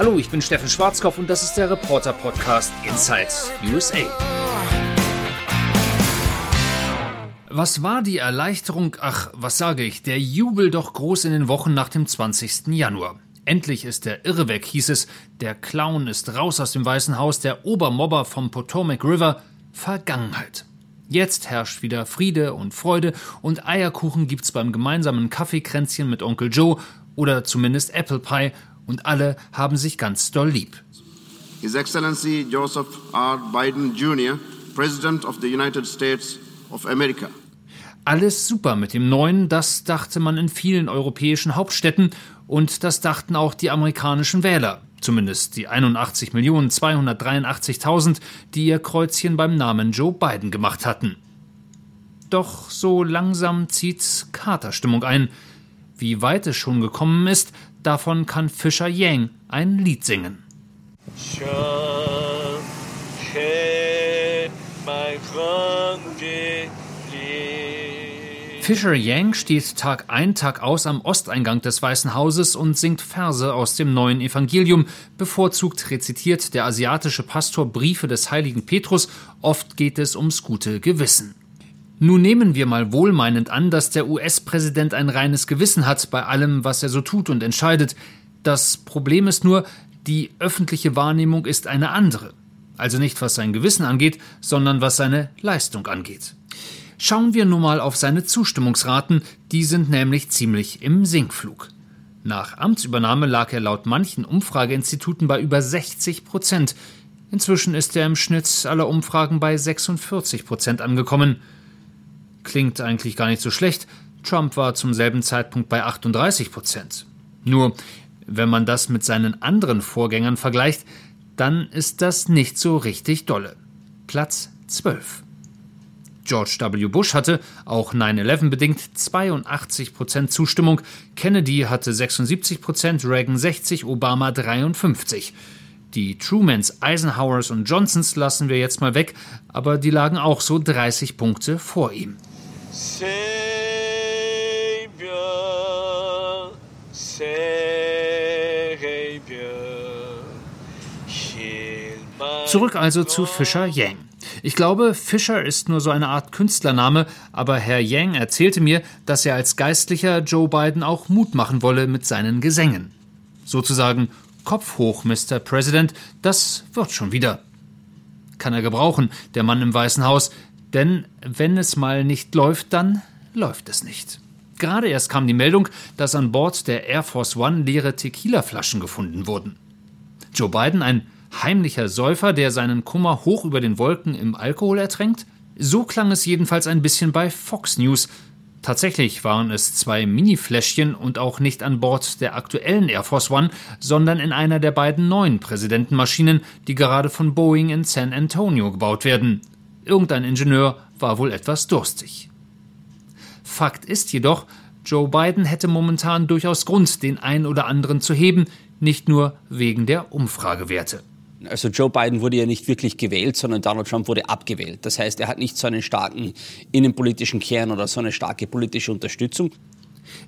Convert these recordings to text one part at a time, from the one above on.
Hallo, ich bin Steffen Schwarzkopf und das ist der Reporter Podcast Inside USA. Was war die Erleichterung, ach, was sage ich, der Jubel doch groß in den Wochen nach dem 20. Januar. Endlich ist der Irre weg, hieß es. Der Clown ist raus aus dem Weißen Haus, der Obermobber vom Potomac River. Vergangenheit. Jetzt herrscht wieder Friede und Freude und Eierkuchen gibt's beim gemeinsamen Kaffeekränzchen mit Onkel Joe oder zumindest Apple Pie und alle haben sich ganz doll lieb. His Excellency Joseph R. Biden Jr., President of the United States of America. Alles super mit dem neuen, das dachte man in vielen europäischen Hauptstädten und das dachten auch die amerikanischen Wähler, zumindest die 81.283.000, die ihr Kreuzchen beim Namen Joe Biden gemacht hatten. Doch so langsam zieht Katerstimmung ein. Wie weit es schon gekommen ist, davon kann Fischer Yang ein Lied singen. Fisher Yang steht Tag ein, Tag aus am Osteingang des Weißen Hauses und singt Verse aus dem neuen Evangelium. Bevorzugt rezitiert der asiatische Pastor Briefe des heiligen Petrus. Oft geht es ums gute Gewissen. Nun nehmen wir mal wohlmeinend an, dass der US-Präsident ein reines Gewissen hat bei allem, was er so tut und entscheidet. Das Problem ist nur, die öffentliche Wahrnehmung ist eine andere. Also nicht was sein Gewissen angeht, sondern was seine Leistung angeht. Schauen wir nun mal auf seine Zustimmungsraten, die sind nämlich ziemlich im Sinkflug. Nach Amtsübernahme lag er laut manchen Umfrageinstituten bei über 60 Prozent. Inzwischen ist er im Schnitt aller Umfragen bei 46 Prozent angekommen. Klingt eigentlich gar nicht so schlecht. Trump war zum selben Zeitpunkt bei 38 Prozent. Nur, wenn man das mit seinen anderen Vorgängern vergleicht, dann ist das nicht so richtig dolle. Platz 12. George W. Bush hatte, auch 9-11 bedingt, 82 Prozent Zustimmung, Kennedy hatte 76 Prozent, Reagan 60, Obama 53. Die Trumans, Eisenhowers und Johnsons lassen wir jetzt mal weg, aber die lagen auch so 30 Punkte vor ihm. Savior, Savior, Zurück also zu Fischer Yang. Ich glaube, Fischer ist nur so eine Art Künstlername, aber Herr Yang erzählte mir, dass er als Geistlicher Joe Biden auch Mut machen wolle mit seinen Gesängen. Sozusagen Kopf hoch, Mr. President, das wird schon wieder. Kann er gebrauchen, der Mann im Weißen Haus, denn wenn es mal nicht läuft, dann läuft es nicht. Gerade erst kam die Meldung, dass an Bord der Air Force One leere Tequila-Flaschen gefunden wurden. Joe Biden, ein heimlicher Säufer, der seinen Kummer hoch über den Wolken im Alkohol ertränkt? So klang es jedenfalls ein bisschen bei Fox News. Tatsächlich waren es zwei Mini-Fläschchen und auch nicht an Bord der aktuellen Air Force One, sondern in einer der beiden neuen Präsidentenmaschinen, die gerade von Boeing in San Antonio gebaut werden. Irgendein Ingenieur war wohl etwas durstig. Fakt ist jedoch, Joe Biden hätte momentan durchaus Grund, den einen oder anderen zu heben, nicht nur wegen der Umfragewerte. Also Joe Biden wurde ja nicht wirklich gewählt, sondern Donald Trump wurde abgewählt. Das heißt, er hat nicht so einen starken innenpolitischen Kern oder so eine starke politische Unterstützung.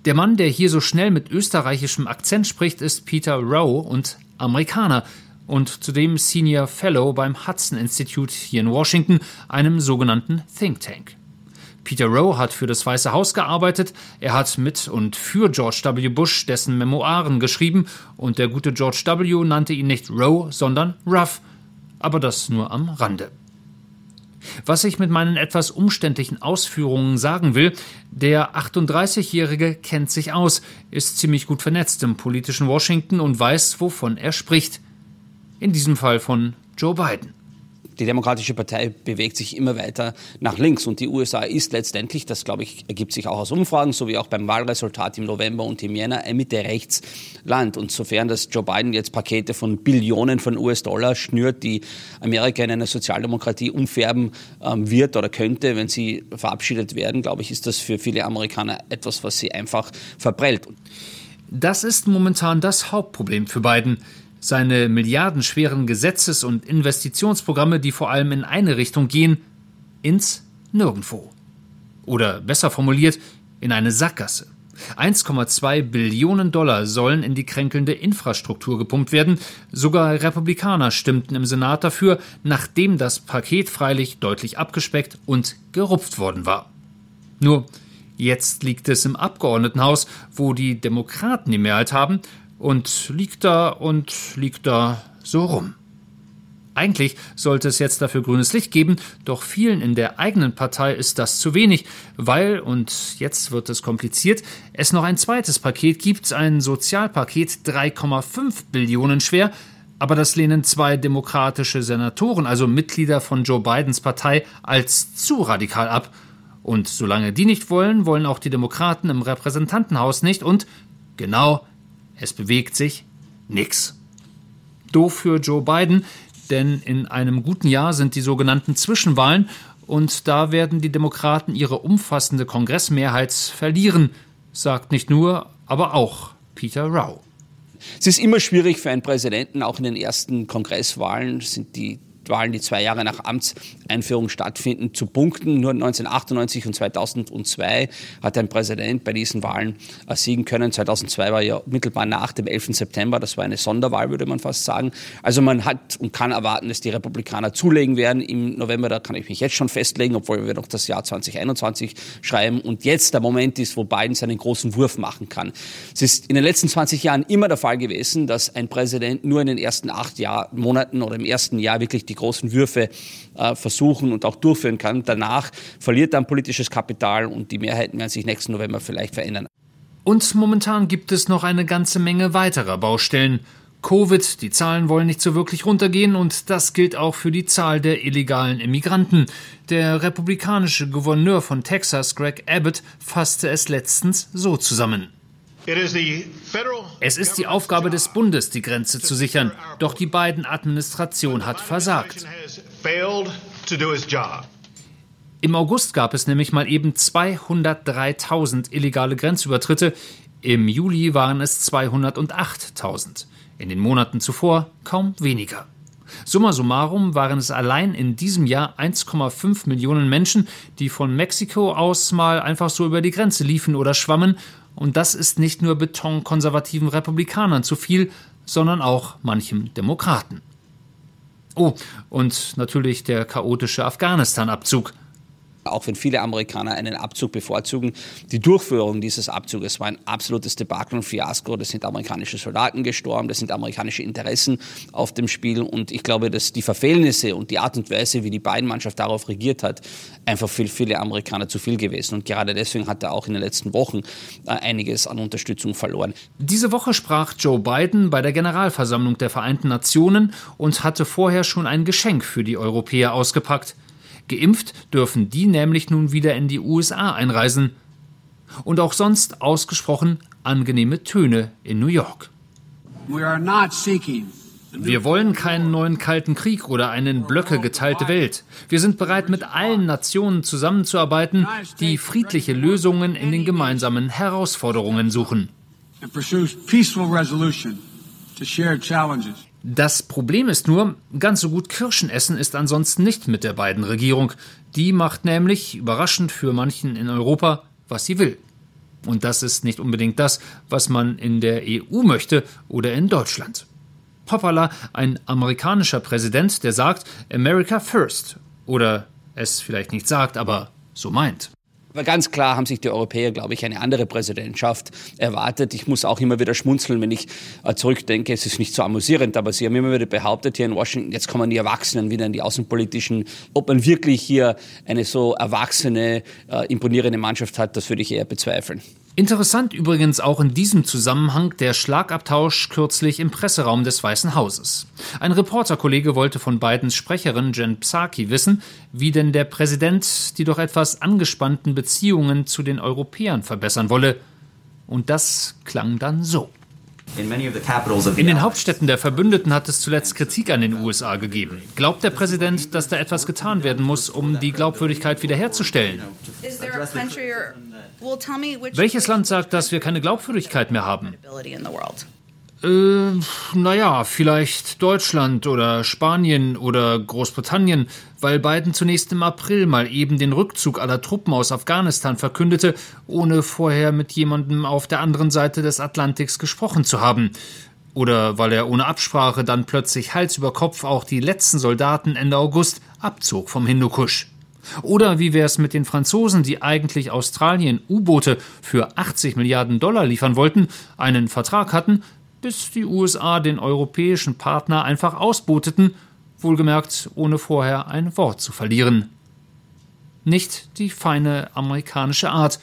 Der Mann, der hier so schnell mit österreichischem Akzent spricht, ist Peter Rowe und Amerikaner und zudem Senior Fellow beim Hudson Institute hier in Washington, einem sogenannten Think Tank. Peter Rowe hat für das Weiße Haus gearbeitet, er hat mit und für George W. Bush dessen Memoiren geschrieben und der gute George W. nannte ihn nicht Rowe, sondern Ruff, aber das nur am Rande. Was ich mit meinen etwas umständlichen Ausführungen sagen will, der 38-Jährige kennt sich aus, ist ziemlich gut vernetzt im politischen Washington und weiß, wovon er spricht. In diesem Fall von Joe Biden die Demokratische Partei bewegt sich immer weiter nach links und die USA ist letztendlich, das glaube ich, ergibt sich auch aus Umfragen, so wie auch beim Wahlresultat im November und im Jänner, ein Mitte-Rechts-Land. Und sofern das Joe Biden jetzt Pakete von Billionen von US-Dollar schnürt, die Amerika in eine Sozialdemokratie umfärben ähm, wird oder könnte, wenn sie verabschiedet werden, glaube ich, ist das für viele Amerikaner etwas, was sie einfach verprellt. Das ist momentan das Hauptproblem für Biden seine milliardenschweren Gesetzes- und Investitionsprogramme, die vor allem in eine Richtung gehen, ins Nirgendwo. Oder besser formuliert, in eine Sackgasse. 1,2 Billionen Dollar sollen in die kränkelnde Infrastruktur gepumpt werden. Sogar Republikaner stimmten im Senat dafür, nachdem das Paket freilich deutlich abgespeckt und gerupft worden war. Nur jetzt liegt es im Abgeordnetenhaus, wo die Demokraten die Mehrheit haben, und liegt da und liegt da so rum. Eigentlich sollte es jetzt dafür grünes Licht geben, doch vielen in der eigenen Partei ist das zu wenig, weil, und jetzt wird es kompliziert, es noch ein zweites Paket gibt, ein Sozialpaket 3,5 Billionen schwer, aber das lehnen zwei demokratische Senatoren, also Mitglieder von Joe Bidens Partei, als zu radikal ab. Und solange die nicht wollen, wollen auch die Demokraten im Repräsentantenhaus nicht und genau, es bewegt sich nix. Doof für Joe Biden, denn in einem guten Jahr sind die sogenannten Zwischenwahlen und da werden die Demokraten ihre umfassende Kongressmehrheit verlieren, sagt nicht nur, aber auch Peter Rao. Es ist immer schwierig für einen Präsidenten, auch in den ersten Kongresswahlen sind die Wahlen, die zwei Jahre nach Amtseinführung stattfinden, zu punkten. Nur 1998 und 2002 hat ein Präsident bei diesen Wahlen äh, siegen können. 2002 war ja mittelbar nach dem 11. September. Das war eine Sonderwahl, würde man fast sagen. Also man hat und kann erwarten, dass die Republikaner zulegen werden im November. Da kann ich mich jetzt schon festlegen, obwohl wir noch das Jahr 2021 schreiben. Und jetzt der Moment ist, wo Biden seinen großen Wurf machen kann. Es ist in den letzten 20 Jahren immer der Fall gewesen, dass ein Präsident nur in den ersten acht Jahr, Monaten oder im ersten Jahr wirklich die großen Würfe äh, versuchen und auch durchführen kann. Danach verliert er an politisches Kapital und die Mehrheiten werden sich nächsten November vielleicht verändern. Und momentan gibt es noch eine ganze Menge weiterer Baustellen. Covid, die Zahlen wollen nicht so wirklich runtergehen und das gilt auch für die Zahl der illegalen Immigranten. Der republikanische Gouverneur von Texas, Greg Abbott, fasste es letztens so zusammen. Es ist die Aufgabe des Bundes, die Grenze zu sichern, doch die Biden-Administration hat versagt. Im August gab es nämlich mal eben 203.000 illegale Grenzübertritte, im Juli waren es 208.000, in den Monaten zuvor kaum weniger. Summa summarum waren es allein in diesem Jahr 1,5 Millionen Menschen, die von Mexiko aus mal einfach so über die Grenze liefen oder schwammen und das ist nicht nur betonkonservativen Republikanern zu viel, sondern auch manchem Demokraten. Oh, und natürlich der chaotische Afghanistan-Abzug. Auch wenn viele Amerikaner einen Abzug bevorzugen, die Durchführung dieses Abzuges war ein absolutes Debakel und Fiasko. Das sind amerikanische Soldaten gestorben, das sind amerikanische Interessen auf dem Spiel. Und ich glaube, dass die Verfehlnisse und die Art und Weise, wie die beiden Mannschaft darauf regiert hat, einfach für viele Amerikaner zu viel gewesen. Und gerade deswegen hat er auch in den letzten Wochen äh, einiges an Unterstützung verloren. Diese Woche sprach Joe Biden bei der Generalversammlung der Vereinten Nationen und hatte vorher schon ein Geschenk für die Europäer ausgepackt. Geimpft dürfen die nämlich nun wieder in die USA einreisen. Und auch sonst ausgesprochen angenehme Töne in New York. Wir wollen keinen neuen Kalten Krieg oder eine in Blöcke geteilte Welt. Wir sind bereit, mit allen Nationen zusammenzuarbeiten, die friedliche Lösungen in den gemeinsamen Herausforderungen suchen. Das Problem ist nur, ganz so gut Kirschen essen ist ansonsten nicht mit der beiden Regierung. Die macht nämlich, überraschend für manchen in Europa, was sie will. Und das ist nicht unbedingt das, was man in der EU möchte oder in Deutschland. Hoppala, ein amerikanischer Präsident, der sagt America First. Oder es vielleicht nicht sagt, aber so meint. Aber ganz klar haben sich die Europäer, glaube ich, eine andere Präsidentschaft erwartet. Ich muss auch immer wieder schmunzeln, wenn ich äh, zurückdenke. Es ist nicht so amüsierend, aber Sie haben immer wieder behauptet hier in Washington, jetzt kommen die Erwachsenen wieder in die außenpolitischen. Ob man wirklich hier eine so erwachsene, äh, imponierende Mannschaft hat, das würde ich eher bezweifeln. Interessant übrigens auch in diesem Zusammenhang der Schlagabtausch kürzlich im Presseraum des Weißen Hauses. Ein Reporterkollege wollte von Bidens Sprecherin Jen Psaki wissen, wie denn der Präsident die doch etwas angespannten Beziehungen zu den Europäern verbessern wolle. Und das klang dann so. In den Hauptstädten der Verbündeten hat es zuletzt Kritik an den USA gegeben. Glaubt der Präsident, dass da etwas getan werden muss, um die Glaubwürdigkeit wiederherzustellen? Welches Land sagt, dass wir keine Glaubwürdigkeit mehr haben? Äh, naja, vielleicht Deutschland oder Spanien oder Großbritannien, weil Biden zunächst im April mal eben den Rückzug aller Truppen aus Afghanistan verkündete, ohne vorher mit jemandem auf der anderen Seite des Atlantiks gesprochen zu haben. Oder weil er ohne Absprache dann plötzlich Hals über Kopf auch die letzten Soldaten Ende August abzog vom Hindukusch. Oder wie wäre es mit den Franzosen, die eigentlich Australien U-Boote für 80 Milliarden Dollar liefern wollten, einen Vertrag hatten, bis die USA den europäischen Partner einfach ausboteten, wohlgemerkt ohne vorher ein Wort zu verlieren. Nicht die feine amerikanische Art,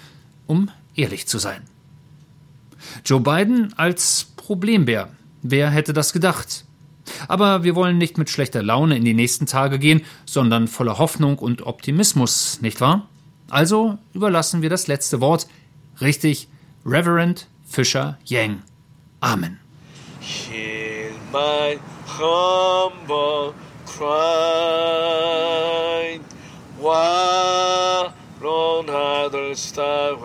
um ehrlich zu sein. Joe Biden als Problembär. Wer hätte das gedacht? Aber wir wollen nicht mit schlechter Laune in die nächsten Tage gehen, sondern voller Hoffnung und Optimismus, nicht wahr? Also überlassen wir das letzte Wort richtig Reverend Fisher Yang. Amen. Hear my humble cry, while on other star